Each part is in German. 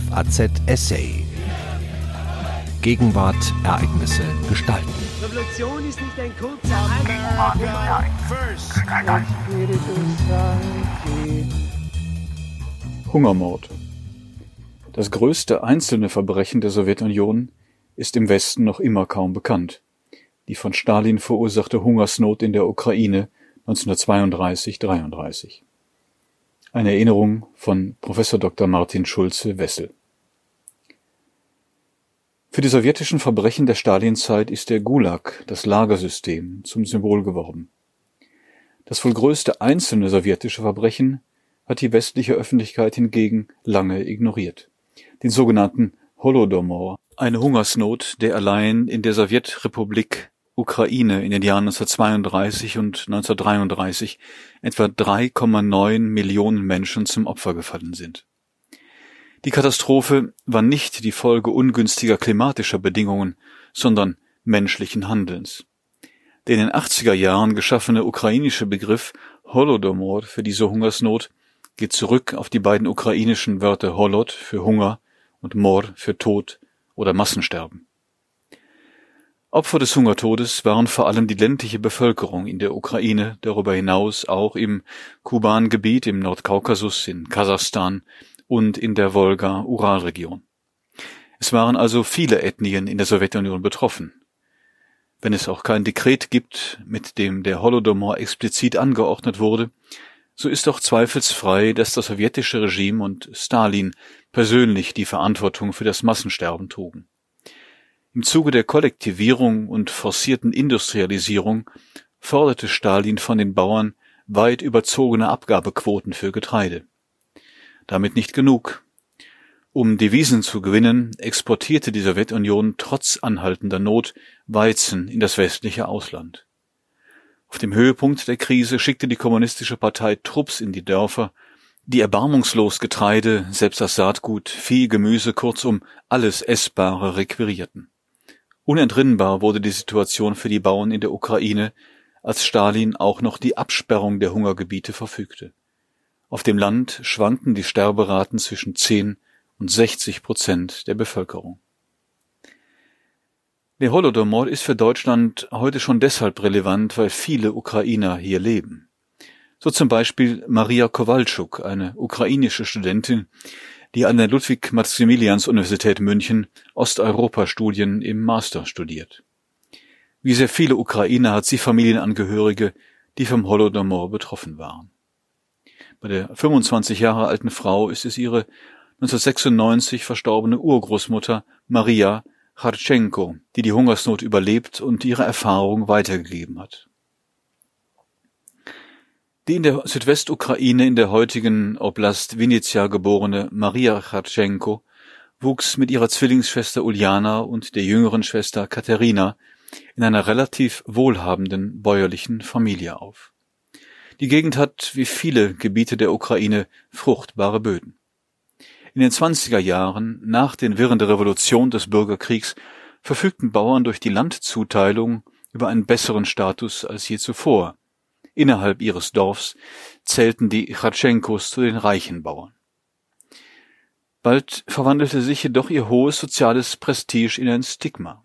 FAZ Essay. Gegenwart, Ereignisse, Gestalten. Revolution ist nicht ein kurzer Hungermord. Das größte einzelne Verbrechen der Sowjetunion ist im Westen noch immer kaum bekannt. Die von Stalin verursachte Hungersnot in der Ukraine 1932-33. Eine Erinnerung von Professor Dr. Martin Schulze-Wessel. Für die sowjetischen Verbrechen der Stalinzeit ist der Gulag, das Lagersystem, zum Symbol geworden. Das wohl größte einzelne sowjetische Verbrechen hat die westliche Öffentlichkeit hingegen lange ignoriert. Den sogenannten Holodomor, eine Hungersnot, der allein in der Sowjetrepublik Ukraine in den Jahren 1932 und 1933 etwa 3,9 Millionen Menschen zum Opfer gefallen sind. Die Katastrophe war nicht die Folge ungünstiger klimatischer Bedingungen, sondern menschlichen Handelns. Der in den 80er Jahren geschaffene ukrainische Begriff Holodomor für diese Hungersnot geht zurück auf die beiden ukrainischen Wörter Holod für Hunger und Mor für Tod oder Massensterben. Opfer des Hungertodes waren vor allem die ländliche Bevölkerung in der Ukraine, darüber hinaus auch im Kuban-Gebiet im Nordkaukasus, in Kasachstan und in der Wolga-Ural-Region. Es waren also viele Ethnien in der Sowjetunion betroffen. Wenn es auch kein Dekret gibt, mit dem der Holodomor explizit angeordnet wurde, so ist doch zweifelsfrei, dass das sowjetische Regime und Stalin persönlich die Verantwortung für das Massensterben trugen. Im Zuge der Kollektivierung und forcierten Industrialisierung forderte Stalin von den Bauern weit überzogene Abgabequoten für Getreide. Damit nicht genug. Um Devisen zu gewinnen, exportierte die Sowjetunion trotz anhaltender Not Weizen in das westliche Ausland. Auf dem Höhepunkt der Krise schickte die kommunistische Partei Trupps in die Dörfer, die erbarmungslos Getreide, selbst das Saatgut, Vieh, Gemüse, kurzum alles Essbare requirierten. Unentrinnbar wurde die Situation für die Bauern in der Ukraine, als Stalin auch noch die Absperrung der Hungergebiete verfügte. Auf dem Land schwanken die Sterberaten zwischen 10 und 60 Prozent der Bevölkerung. Der Holodomor ist für Deutschland heute schon deshalb relevant, weil viele Ukrainer hier leben. So zum Beispiel Maria Kowalczuk, eine ukrainische Studentin, die an der Ludwig-Maximilians-Universität München Osteuropa-Studien im Master studiert. Wie sehr viele Ukrainer hat sie Familienangehörige, die vom Holodomor betroffen waren. Bei der 25 Jahre alten Frau ist es ihre 1996 verstorbene Urgroßmutter Maria Chartschenko, die die Hungersnot überlebt und ihre Erfahrung weitergegeben hat. Die in der Südwestukraine in der heutigen Oblast Vinnytsia geborene Maria Chartschenko wuchs mit ihrer Zwillingsschwester Uljana und der jüngeren Schwester Katharina in einer relativ wohlhabenden bäuerlichen Familie auf. Die Gegend hat, wie viele Gebiete der Ukraine, fruchtbare Böden. In den 20er Jahren, nach den Wirren der Revolution des Bürgerkriegs, verfügten Bauern durch die Landzuteilung über einen besseren Status als je zuvor, Innerhalb ihres Dorfs zählten die Chatschenkos zu den reichen Bauern. Bald verwandelte sich jedoch ihr hohes soziales Prestige in ein Stigma.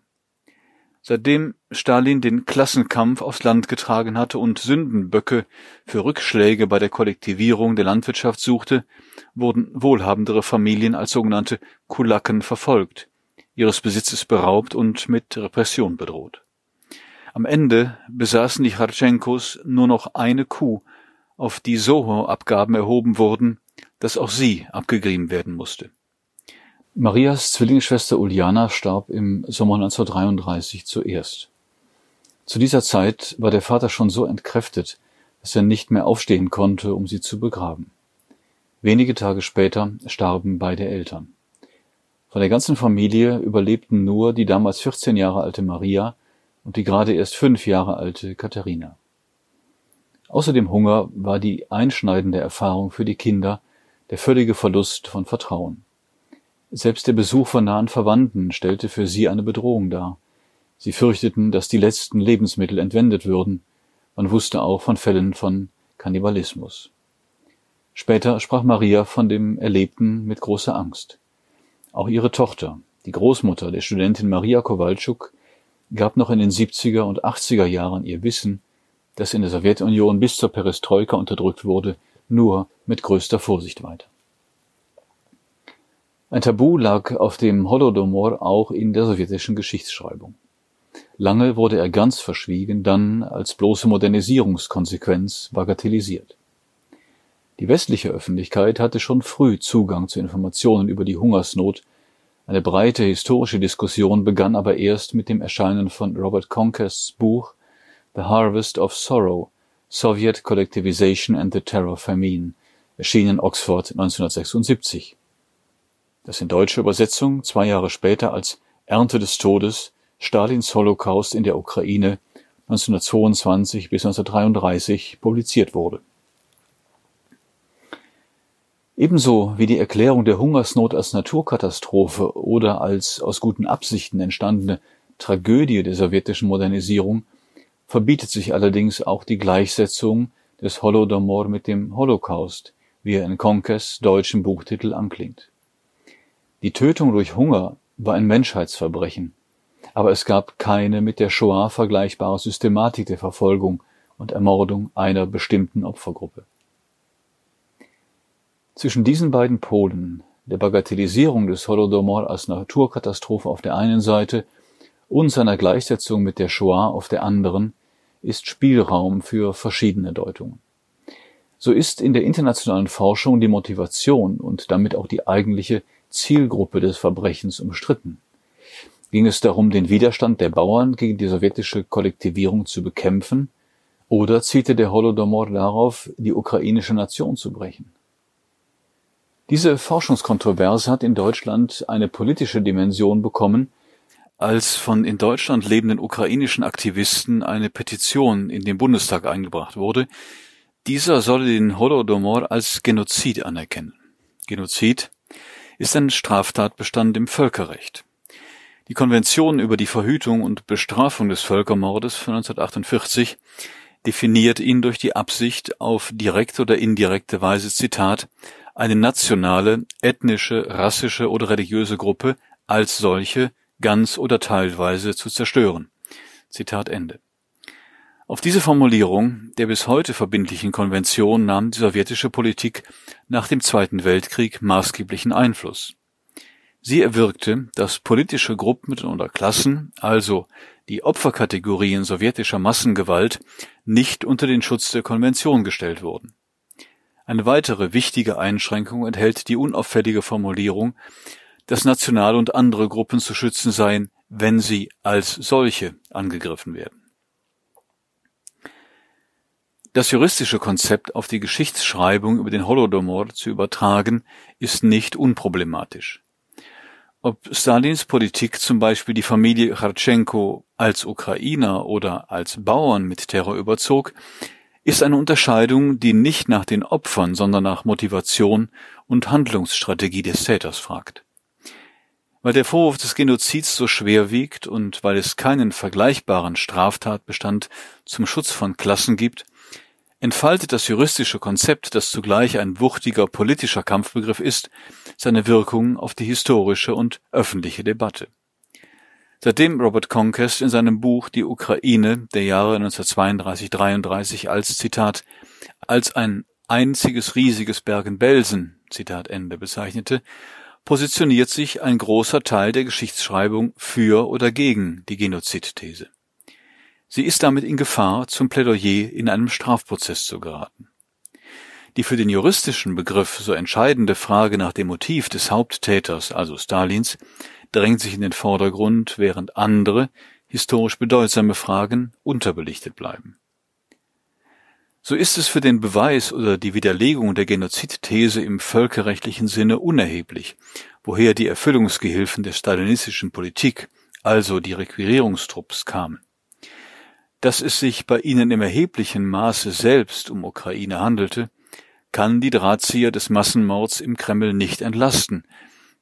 Seitdem Stalin den Klassenkampf aufs Land getragen hatte und Sündenböcke für Rückschläge bei der Kollektivierung der Landwirtschaft suchte, wurden wohlhabendere Familien als sogenannte Kulaken verfolgt, ihres Besitzes beraubt und mit Repression bedroht. Am Ende besaßen die Chartschenkos nur noch eine Kuh, auf die so hohe Abgaben erhoben wurden, dass auch sie abgegrieben werden musste. Marias Zwillingsschwester Uliana starb im Sommer 1933 zuerst. Zu dieser Zeit war der Vater schon so entkräftet, dass er nicht mehr aufstehen konnte, um sie zu begraben. Wenige Tage später starben beide Eltern. Von der ganzen Familie überlebten nur die damals 14 Jahre alte Maria und die gerade erst fünf Jahre alte Katharina. Außer dem Hunger war die einschneidende Erfahrung für die Kinder der völlige Verlust von Vertrauen. Selbst der Besuch von nahen Verwandten stellte für sie eine Bedrohung dar. Sie fürchteten, dass die letzten Lebensmittel entwendet würden. Man wusste auch von Fällen von Kannibalismus. Später sprach Maria von dem Erlebten mit großer Angst. Auch ihre Tochter, die Großmutter der Studentin Maria Kowalczuk, gab noch in den 70er und 80er Jahren ihr Wissen, das in der Sowjetunion bis zur Perestroika unterdrückt wurde, nur mit größter Vorsicht weiter. Ein Tabu lag auf dem Holodomor auch in der sowjetischen Geschichtsschreibung. Lange wurde er ganz verschwiegen, dann als bloße Modernisierungskonsequenz bagatellisiert. Die westliche Öffentlichkeit hatte schon früh Zugang zu Informationen über die Hungersnot, eine breite historische Diskussion begann aber erst mit dem Erscheinen von Robert Conquests Buch The Harvest of Sorrow, Soviet Collectivization and the Terror Famine, erschienen in Oxford 1976 das in deutscher Übersetzung zwei Jahre später als Ernte des Todes Stalins Holocaust in der Ukraine 1922 bis 1933 publiziert wurde. Ebenso wie die Erklärung der Hungersnot als Naturkatastrophe oder als aus guten Absichten entstandene Tragödie der sowjetischen Modernisierung verbietet sich allerdings auch die Gleichsetzung des Holodomor mit dem Holocaust, wie er in Konkes deutschen Buchtitel anklingt. Die Tötung durch Hunger war ein Menschheitsverbrechen, aber es gab keine mit der Shoah vergleichbare Systematik der Verfolgung und Ermordung einer bestimmten Opfergruppe. Zwischen diesen beiden Polen, der Bagatellisierung des Holodomor als Naturkatastrophe auf der einen Seite und seiner Gleichsetzung mit der Shoah auf der anderen, ist Spielraum für verschiedene Deutungen. So ist in der internationalen Forschung die Motivation und damit auch die eigentliche Zielgruppe des Verbrechens umstritten. Ging es darum, den Widerstand der Bauern gegen die sowjetische Kollektivierung zu bekämpfen, oder zielte der Holodomor darauf, die ukrainische Nation zu brechen? Diese Forschungskontroverse hat in Deutschland eine politische Dimension bekommen, als von in Deutschland lebenden ukrainischen Aktivisten eine Petition in den Bundestag eingebracht wurde, dieser solle den Holodomor als Genozid anerkennen. Genozid ist ein Straftatbestand im Völkerrecht. Die Konvention über die Verhütung und Bestrafung des Völkermordes von 1948 definiert ihn durch die Absicht, auf direkte oder indirekte Weise, Zitat, eine nationale, ethnische, rassische oder religiöse Gruppe als solche ganz oder teilweise zu zerstören. Zitat Ende. Auf diese Formulierung der bis heute verbindlichen Konvention nahm die sowjetische Politik nach dem Zweiten Weltkrieg maßgeblichen Einfluss. Sie erwirkte, dass politische Gruppen oder Klassen, also die Opferkategorien sowjetischer Massengewalt, nicht unter den Schutz der Konvention gestellt wurden. Eine weitere wichtige Einschränkung enthält die unauffällige Formulierung, dass nationale und andere Gruppen zu schützen seien, wenn sie als solche angegriffen werden. Das juristische Konzept auf die Geschichtsschreibung über den Holodomor zu übertragen, ist nicht unproblematisch. Ob Stalins Politik zum Beispiel die Familie Chartschenko als Ukrainer oder als Bauern mit Terror überzog, ist eine Unterscheidung, die nicht nach den Opfern, sondern nach Motivation und Handlungsstrategie des Täters fragt. Weil der Vorwurf des Genozids so schwer wiegt und weil es keinen vergleichbaren Straftatbestand zum Schutz von Klassen gibt, entfaltet das juristische Konzept, das zugleich ein wuchtiger politischer Kampfbegriff ist, seine Wirkung auf die historische und öffentliche Debatte. Seitdem Robert Conquest in seinem Buch Die Ukraine der Jahre 1932-33 als Zitat als ein einziges riesiges Bergen-Belsen Zitat Ende bezeichnete, positioniert sich ein großer Teil der Geschichtsschreibung für oder gegen die Genozidthese. Sie ist damit in Gefahr, zum Plädoyer in einem Strafprozess zu geraten. Die für den juristischen Begriff so entscheidende Frage nach dem Motiv des Haupttäters, also Stalins, drängt sich in den Vordergrund, während andere, historisch bedeutsame Fragen unterbelichtet bleiben. So ist es für den Beweis oder die Widerlegung der Genozidthese im völkerrechtlichen Sinne unerheblich, woher die Erfüllungsgehilfen der stalinistischen Politik, also die Requirierungstrupps, kamen. Dass es sich bei ihnen im erheblichen Maße selbst um Ukraine handelte, kann die Drahtzieher des Massenmords im Kreml nicht entlasten,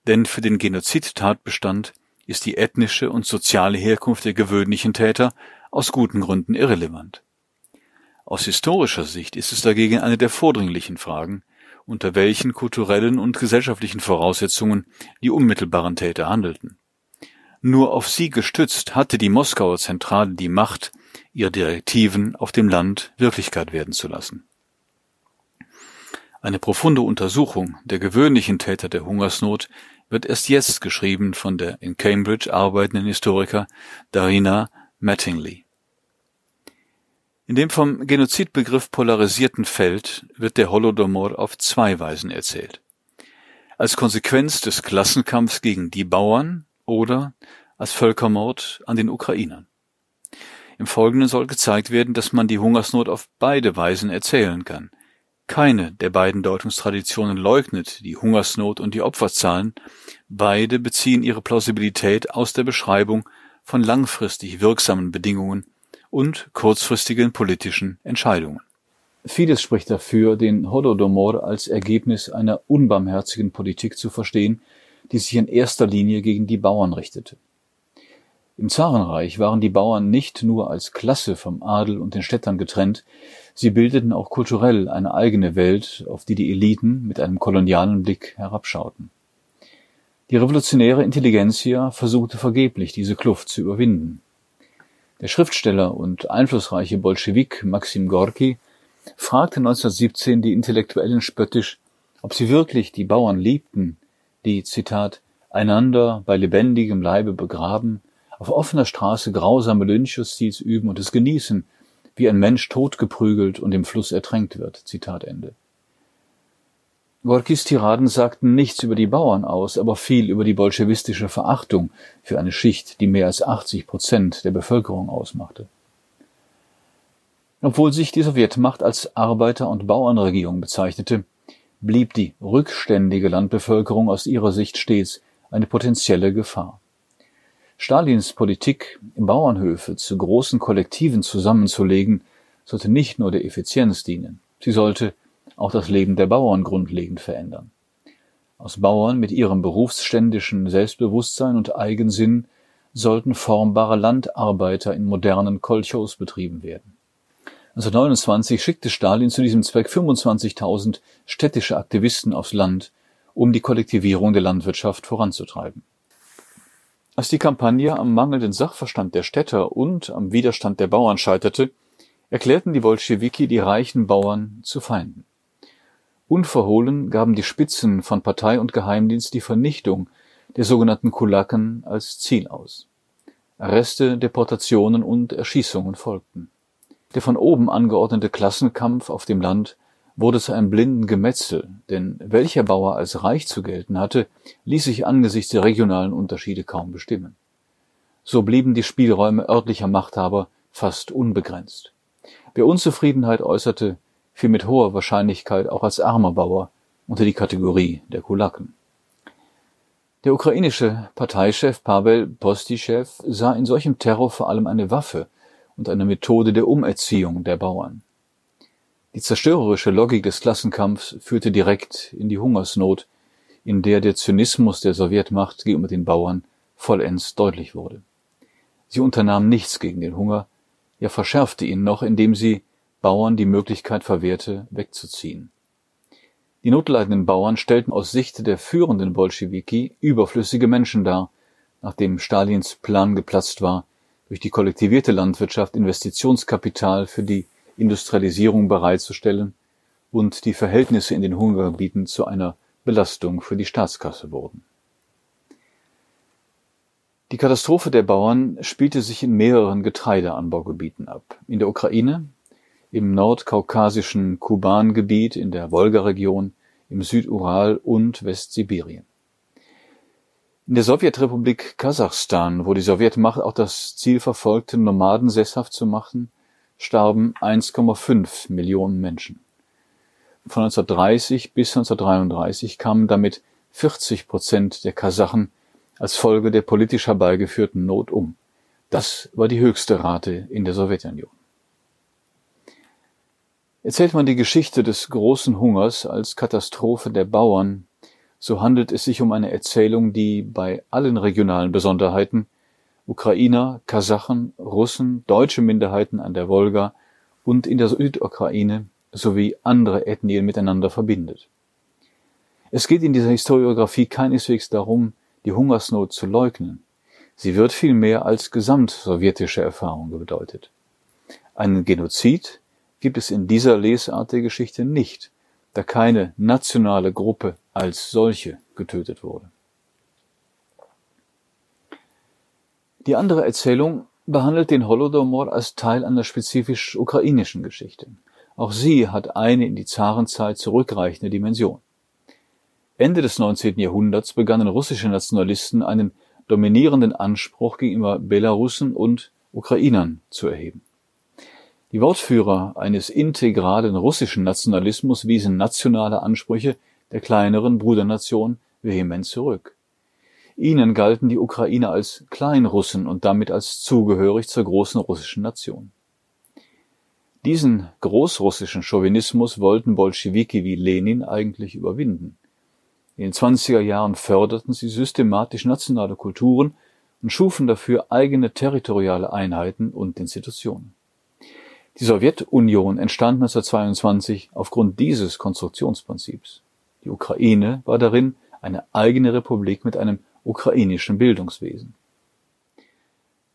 denn für den Genozidtatbestand ist die ethnische und soziale Herkunft der gewöhnlichen Täter aus guten Gründen irrelevant. Aus historischer Sicht ist es dagegen eine der vordringlichen Fragen, unter welchen kulturellen und gesellschaftlichen Voraussetzungen die unmittelbaren Täter handelten. Nur auf sie gestützt hatte die Moskauer Zentrale die Macht, ihre Direktiven auf dem Land Wirklichkeit werden zu lassen. Eine profunde Untersuchung der gewöhnlichen Täter der Hungersnot wird erst jetzt geschrieben von der in Cambridge arbeitenden Historiker Darina Mattingly. In dem vom Genozidbegriff polarisierten Feld wird der Holodomor auf zwei Weisen erzählt. Als Konsequenz des Klassenkampfs gegen die Bauern oder als Völkermord an den Ukrainern. Im Folgenden soll gezeigt werden, dass man die Hungersnot auf beide Weisen erzählen kann. Keine der beiden Deutungstraditionen leugnet die Hungersnot und die Opferzahlen, beide beziehen ihre Plausibilität aus der Beschreibung von langfristig wirksamen Bedingungen und kurzfristigen politischen Entscheidungen. Vieles spricht dafür, den Holodomor als Ergebnis einer unbarmherzigen Politik zu verstehen, die sich in erster Linie gegen die Bauern richtete. Im Zarenreich waren die Bauern nicht nur als Klasse vom Adel und den Städtern getrennt, sie bildeten auch kulturell eine eigene Welt, auf die die Eliten mit einem kolonialen Blick herabschauten. Die revolutionäre Intelligenzia versuchte vergeblich, diese Kluft zu überwinden. Der Schriftsteller und einflussreiche Bolschewik Maxim Gorki fragte 1917 die Intellektuellen spöttisch, ob sie wirklich die Bauern liebten, die, Zitat, einander bei lebendigem Leibe begraben, auf offener Straße grausame Lynchjustiz üben und es genießen, wie ein Mensch totgeprügelt und im Fluss ertränkt wird. Zitat Ende. Gorkis Tiraden sagten nichts über die Bauern aus, aber viel über die bolschewistische Verachtung für eine Schicht, die mehr als 80 Prozent der Bevölkerung ausmachte. Obwohl sich die Sowjetmacht als Arbeiter- und Bauernregierung bezeichnete, blieb die rückständige Landbevölkerung aus ihrer Sicht stets eine potenzielle Gefahr. Stalins Politik, Bauernhöfe zu großen Kollektiven zusammenzulegen, sollte nicht nur der Effizienz dienen, sie sollte auch das Leben der Bauern grundlegend verändern. Aus Bauern mit ihrem berufsständischen Selbstbewusstsein und Eigensinn sollten formbare Landarbeiter in modernen Kolchos betrieben werden. 1929 schickte Stalin zu diesem Zweck 25.000 städtische Aktivisten aufs Land, um die Kollektivierung der Landwirtschaft voranzutreiben. Als die Kampagne am mangelnden Sachverstand der Städter und am Widerstand der Bauern scheiterte, erklärten die Bolschewiki die reichen Bauern zu Feinden. Unverhohlen gaben die Spitzen von Partei und Geheimdienst die Vernichtung der sogenannten Kulaken als Ziel aus. Arreste, Deportationen und Erschießungen folgten der von oben angeordnete Klassenkampf auf dem Land wurde zu einem blinden Gemetzel, denn welcher Bauer als reich zu gelten hatte, ließ sich angesichts der regionalen Unterschiede kaum bestimmen. So blieben die Spielräume örtlicher Machthaber fast unbegrenzt. Wer Unzufriedenheit äußerte, fiel mit hoher Wahrscheinlichkeit auch als armer Bauer unter die Kategorie der Kulaken. Der ukrainische Parteichef Pavel Postischew sah in solchem Terror vor allem eine Waffe, und eine Methode der Umerziehung der Bauern. Die zerstörerische Logik des Klassenkampfs führte direkt in die Hungersnot, in der der Zynismus der Sowjetmacht gegenüber den Bauern vollends deutlich wurde. Sie unternahm nichts gegen den Hunger, ja verschärfte ihn noch, indem sie Bauern die Möglichkeit verwehrte, wegzuziehen. Die notleidenden Bauern stellten aus Sicht der führenden Bolschewiki überflüssige Menschen dar, nachdem Stalins Plan geplatzt war, durch die kollektivierte Landwirtschaft Investitionskapital für die Industrialisierung bereitzustellen und die Verhältnisse in den Hungergebieten zu einer Belastung für die Staatskasse wurden. Die Katastrophe der Bauern spielte sich in mehreren Getreideanbaugebieten ab. In der Ukraine, im nordkaukasischen Kuban-Gebiet, in der Wolga-Region, im Südural und Westsibirien. In der Sowjetrepublik Kasachstan, wo die Sowjetmacht auch das Ziel verfolgte, Nomaden sesshaft zu machen, starben 1,5 Millionen Menschen. Von 1930 bis 1933 kamen damit 40 Prozent der Kasachen als Folge der politisch herbeigeführten Not um. Das war die höchste Rate in der Sowjetunion. Erzählt man die Geschichte des großen Hungers als Katastrophe der Bauern so handelt es sich um eine Erzählung, die bei allen regionalen Besonderheiten Ukrainer, Kasachen, Russen, deutsche Minderheiten an der Wolga und in der Südukraine sowie andere Ethnien miteinander verbindet. Es geht in dieser Historiographie keineswegs darum, die Hungersnot zu leugnen. Sie wird vielmehr als gesamtsowjetische Erfahrung bedeutet. Einen Genozid gibt es in dieser Lesart der Geschichte nicht, da keine nationale Gruppe als solche getötet wurde. Die andere Erzählung behandelt den Holodomor als Teil einer spezifisch ukrainischen Geschichte. Auch sie hat eine in die Zarenzeit zurückreichende Dimension. Ende des 19. Jahrhunderts begannen russische Nationalisten einen dominierenden Anspruch gegenüber Belarussen und Ukrainern zu erheben. Die Wortführer eines integralen russischen Nationalismus wiesen nationale Ansprüche der kleineren Brudernation vehement zurück. Ihnen galten die Ukrainer als Kleinrussen und damit als zugehörig zur großen russischen Nation. Diesen großrussischen Chauvinismus wollten Bolschewiki wie Lenin eigentlich überwinden. In den 20er Jahren förderten sie systematisch nationale Kulturen und schufen dafür eigene territoriale Einheiten und Institutionen. Die Sowjetunion entstand 1922 aufgrund dieses Konstruktionsprinzips. Die Ukraine war darin eine eigene Republik mit einem ukrainischen Bildungswesen.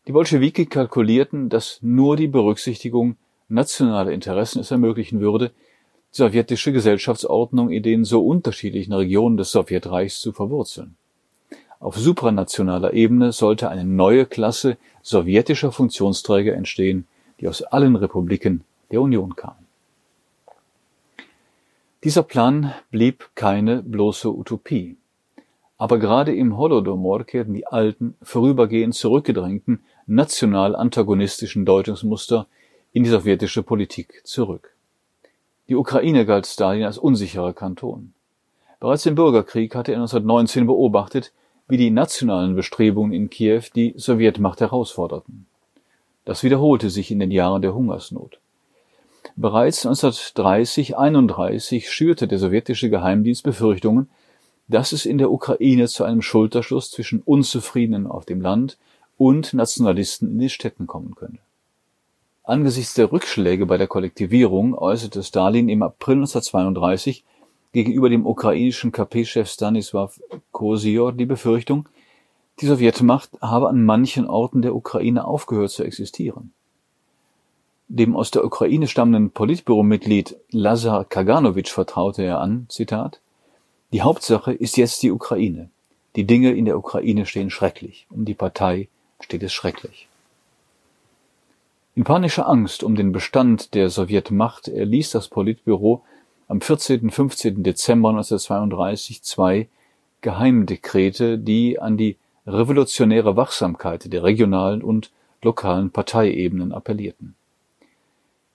Die Bolschewiki kalkulierten, dass nur die Berücksichtigung nationaler Interessen es ermöglichen würde, sowjetische Gesellschaftsordnung in den so unterschiedlichen Regionen des Sowjetreichs zu verwurzeln. Auf supranationaler Ebene sollte eine neue Klasse sowjetischer Funktionsträger entstehen, die aus allen Republiken der Union kamen. Dieser Plan blieb keine bloße Utopie. Aber gerade im Holodomor kehrten die alten, vorübergehend zurückgedrängten, national antagonistischen Deutungsmuster in die sowjetische Politik zurück. Die Ukraine galt Stalin als unsicherer Kanton. Bereits im Bürgerkrieg hatte er 1919 beobachtet, wie die nationalen Bestrebungen in Kiew die Sowjetmacht herausforderten. Das wiederholte sich in den Jahren der Hungersnot. Bereits 1930-31 schürte der sowjetische Geheimdienst Befürchtungen, dass es in der Ukraine zu einem Schulterschluss zwischen Unzufriedenen auf dem Land und Nationalisten in den Städten kommen könnte. Angesichts der Rückschläge bei der Kollektivierung äußerte Stalin im April 1932 gegenüber dem ukrainischen KP-Chef Stanisław Kosior die Befürchtung, die Sowjetmacht habe an manchen Orten der Ukraine aufgehört zu existieren. Dem aus der Ukraine stammenden Politbüromitglied Lazar Kaganowitsch vertraute er an, Zitat, die Hauptsache ist jetzt die Ukraine. Die Dinge in der Ukraine stehen schrecklich. Um die Partei steht es schrecklich. In panischer Angst um den Bestand der Sowjetmacht erließ das Politbüro am 14. 15. Dezember 1932 zwei Geheimdekrete, die an die revolutionäre Wachsamkeit der regionalen und lokalen Parteiebenen appellierten.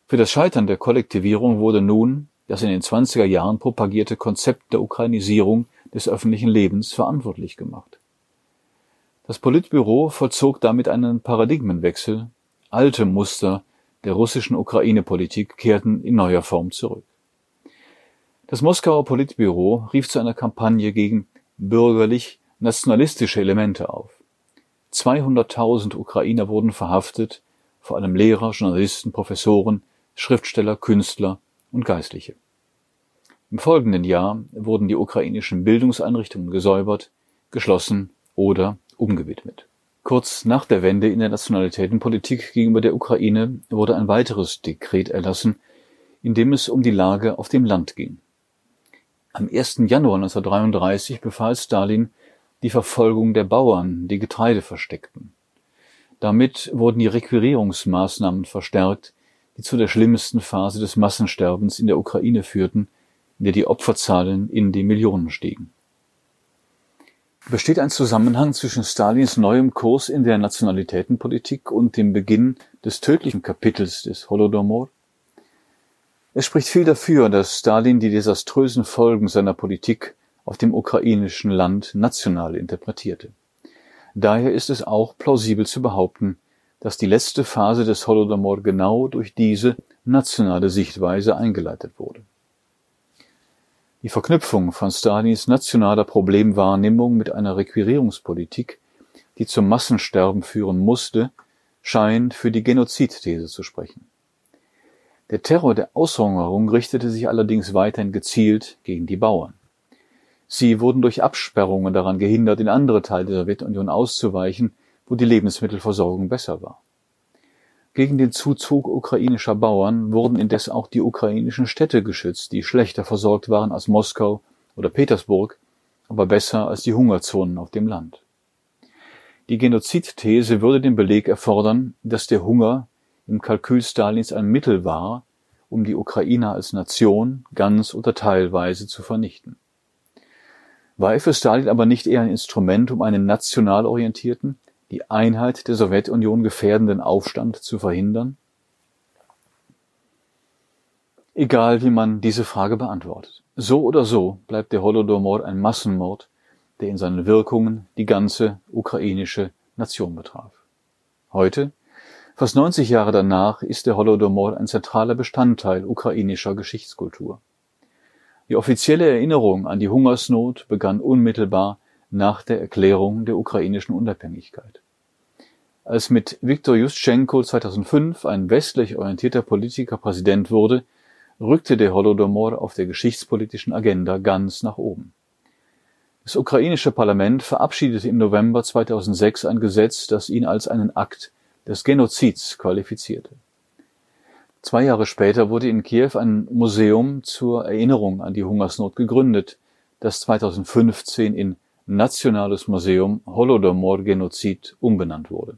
Für das Scheitern der Kollektivierung wurde nun das in den 20er Jahren propagierte Konzept der Ukrainisierung des öffentlichen Lebens verantwortlich gemacht. Das Politbüro vollzog damit einen Paradigmenwechsel Alte Muster der russischen Ukraine-Politik kehrten in neuer Form zurück. Das Moskauer Politbüro rief zu einer Kampagne gegen bürgerlich-nationalistische Elemente auf. 200.000 Ukrainer wurden verhaftet, vor allem Lehrer, Journalisten, Professoren, Schriftsteller, Künstler und Geistliche. Im folgenden Jahr wurden die ukrainischen Bildungseinrichtungen gesäubert, geschlossen oder umgewidmet. Kurz nach der Wende in der Nationalitätenpolitik gegenüber der Ukraine wurde ein weiteres Dekret erlassen, in dem es um die Lage auf dem Land ging. Am 1. Januar 1933 befahl Stalin die Verfolgung der Bauern, die Getreide versteckten. Damit wurden die Requirierungsmaßnahmen verstärkt, die zu der schlimmsten Phase des Massensterbens in der Ukraine führten, in der die Opferzahlen in die Millionen stiegen. Besteht ein Zusammenhang zwischen Stalins neuem Kurs in der Nationalitätenpolitik und dem Beginn des tödlichen Kapitels des Holodomor? Es spricht viel dafür, dass Stalin die desaströsen Folgen seiner Politik auf dem ukrainischen Land national interpretierte. Daher ist es auch plausibel zu behaupten, dass die letzte Phase des Holodomor genau durch diese nationale Sichtweise eingeleitet wurde. Die Verknüpfung von Stalins nationaler Problemwahrnehmung mit einer Requirierungspolitik, die zum Massensterben führen musste, scheint für die Genozidthese zu sprechen. Der Terror der Aushungerung richtete sich allerdings weiterhin gezielt gegen die Bauern. Sie wurden durch Absperrungen daran gehindert, in andere Teile der Sowjetunion auszuweichen, wo die Lebensmittelversorgung besser war. Gegen den Zuzug ukrainischer Bauern wurden indes auch die ukrainischen Städte geschützt, die schlechter versorgt waren als Moskau oder Petersburg, aber besser als die Hungerzonen auf dem Land. Die Genozidthese würde den Beleg erfordern, dass der Hunger im Kalkül Stalins ein Mittel war, um die Ukrainer als Nation ganz oder teilweise zu vernichten. War er für Stalin aber nicht eher ein Instrument, um einen national orientierten, die Einheit der Sowjetunion gefährdenden Aufstand zu verhindern? Egal wie man diese Frage beantwortet. So oder so bleibt der Holodomor ein Massenmord, der in seinen Wirkungen die ganze ukrainische Nation betraf. Heute, fast 90 Jahre danach, ist der Holodomor ein zentraler Bestandteil ukrainischer Geschichtskultur. Die offizielle Erinnerung an die Hungersnot begann unmittelbar nach der Erklärung der ukrainischen Unabhängigkeit. Als mit Viktor Juschtschenko 2005 ein westlich orientierter Politiker Präsident wurde, rückte der Holodomor auf der geschichtspolitischen Agenda ganz nach oben. Das ukrainische Parlament verabschiedete im November 2006 ein Gesetz, das ihn als einen Akt des Genozids qualifizierte. Zwei Jahre später wurde in Kiew ein Museum zur Erinnerung an die Hungersnot gegründet, das 2015 in Nationales Museum Holodomor Genozid umbenannt wurde.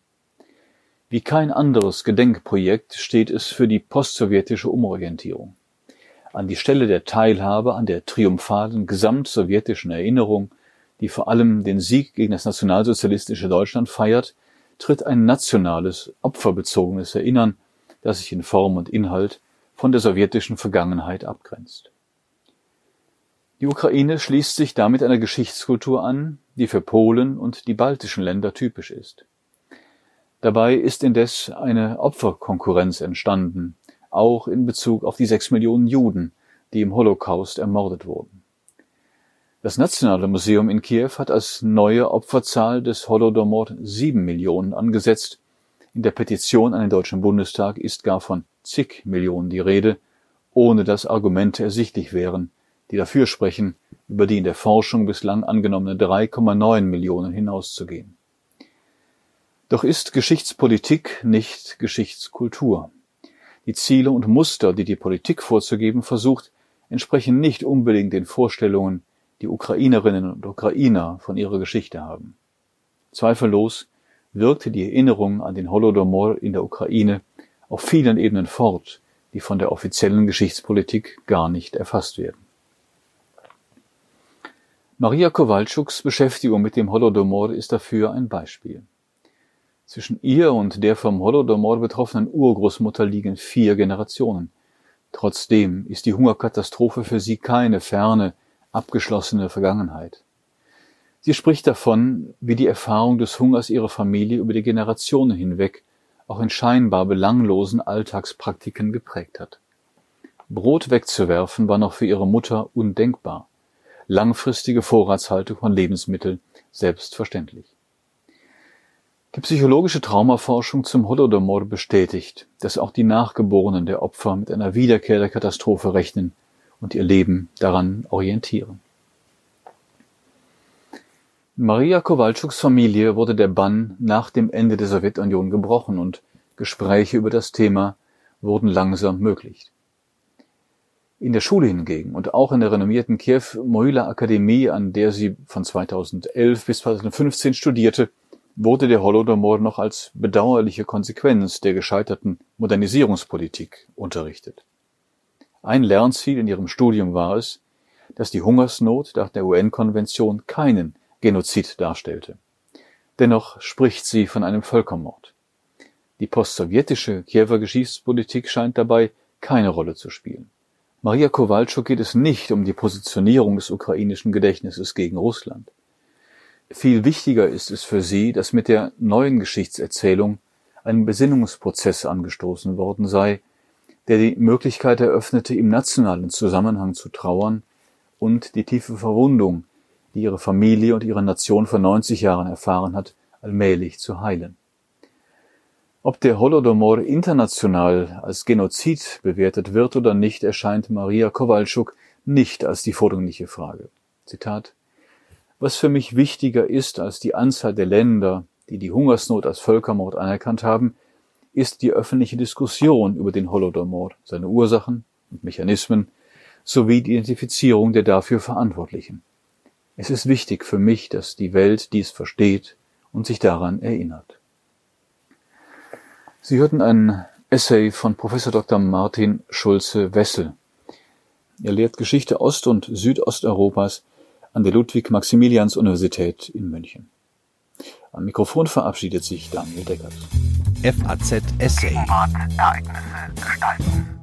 Wie kein anderes Gedenkprojekt steht es für die postsowjetische Umorientierung. An die Stelle der Teilhabe an der triumphalen gesamtsowjetischen Erinnerung, die vor allem den Sieg gegen das nationalsozialistische Deutschland feiert, tritt ein nationales, opferbezogenes Erinnern, das sich in Form und Inhalt von der sowjetischen Vergangenheit abgrenzt. Die Ukraine schließt sich damit einer Geschichtskultur an, die für Polen und die baltischen Länder typisch ist. Dabei ist indes eine Opferkonkurrenz entstanden, auch in Bezug auf die sechs Millionen Juden, die im Holocaust ermordet wurden. Das Nationale Museum in Kiew hat als neue Opferzahl des Holodomor sieben Millionen angesetzt. In der Petition an den Deutschen Bundestag ist gar von zig Millionen die Rede, ohne dass Argumente ersichtlich wären, die dafür sprechen, über die in der Forschung bislang angenommene 3,9 Millionen hinauszugehen. Doch ist Geschichtspolitik nicht Geschichtskultur. Die Ziele und Muster, die die Politik vorzugeben versucht, entsprechen nicht unbedingt den Vorstellungen, die Ukrainerinnen und Ukrainer von ihrer Geschichte haben. Zweifellos wirkte die Erinnerung an den Holodomor in der Ukraine auf vielen Ebenen fort, die von der offiziellen Geschichtspolitik gar nicht erfasst werden. Maria Kowalczuks Beschäftigung mit dem Holodomor ist dafür ein Beispiel. Zwischen ihr und der vom Holodomor betroffenen Urgroßmutter liegen vier Generationen. Trotzdem ist die Hungerkatastrophe für sie keine ferne, abgeschlossene Vergangenheit. Sie spricht davon, wie die Erfahrung des Hungers ihrer Familie über die Generationen hinweg auch in scheinbar belanglosen Alltagspraktiken geprägt hat. Brot wegzuwerfen war noch für ihre Mutter undenkbar langfristige Vorratshaltung von Lebensmitteln selbstverständlich. Die psychologische Traumaforschung zum Holodomor bestätigt, dass auch die Nachgeborenen der Opfer mit einer Wiederkehr der Katastrophe rechnen und ihr Leben daran orientieren. Maria Kowalczuks Familie wurde der Bann nach dem Ende der Sowjetunion gebrochen und Gespräche über das Thema wurden langsam möglich. In der Schule hingegen und auch in der renommierten Kiew-Mohyla-Akademie, an der sie von 2011 bis 2015 studierte, wurde der Holodomor noch als bedauerliche Konsequenz der gescheiterten Modernisierungspolitik unterrichtet. Ein Lernziel in ihrem Studium war es, dass die Hungersnot nach der UN-Konvention keinen Genozid darstellte. Dennoch spricht sie von einem Völkermord. Die postsowjetische Kiewer Geschichtspolitik scheint dabei keine Rolle zu spielen. Maria Kowalczuk geht es nicht um die Positionierung des ukrainischen Gedächtnisses gegen Russland. Viel wichtiger ist es für sie, dass mit der neuen Geschichtserzählung ein Besinnungsprozess angestoßen worden sei, der die Möglichkeit eröffnete, im nationalen Zusammenhang zu trauern und die tiefe Verwundung, die ihre Familie und ihre Nation vor 90 Jahren erfahren hat, allmählich zu heilen. Ob der Holodomor international als Genozid bewertet wird oder nicht, erscheint Maria Kowalczuk nicht als die vordringliche Frage. Zitat Was für mich wichtiger ist als die Anzahl der Länder, die die Hungersnot als Völkermord anerkannt haben, ist die öffentliche Diskussion über den Holodomor, seine Ursachen und Mechanismen sowie die Identifizierung der dafür Verantwortlichen. Es ist wichtig für mich, dass die Welt dies versteht und sich daran erinnert. Sie hörten ein Essay von Professor Dr. Martin Schulze-Wessel. Er lehrt Geschichte Ost- und Südosteuropas an der Ludwig-Maximilians-Universität in München. Am Mikrofon verabschiedet sich Daniel Deckert. FAZ Essay. Ereignisse gestalten.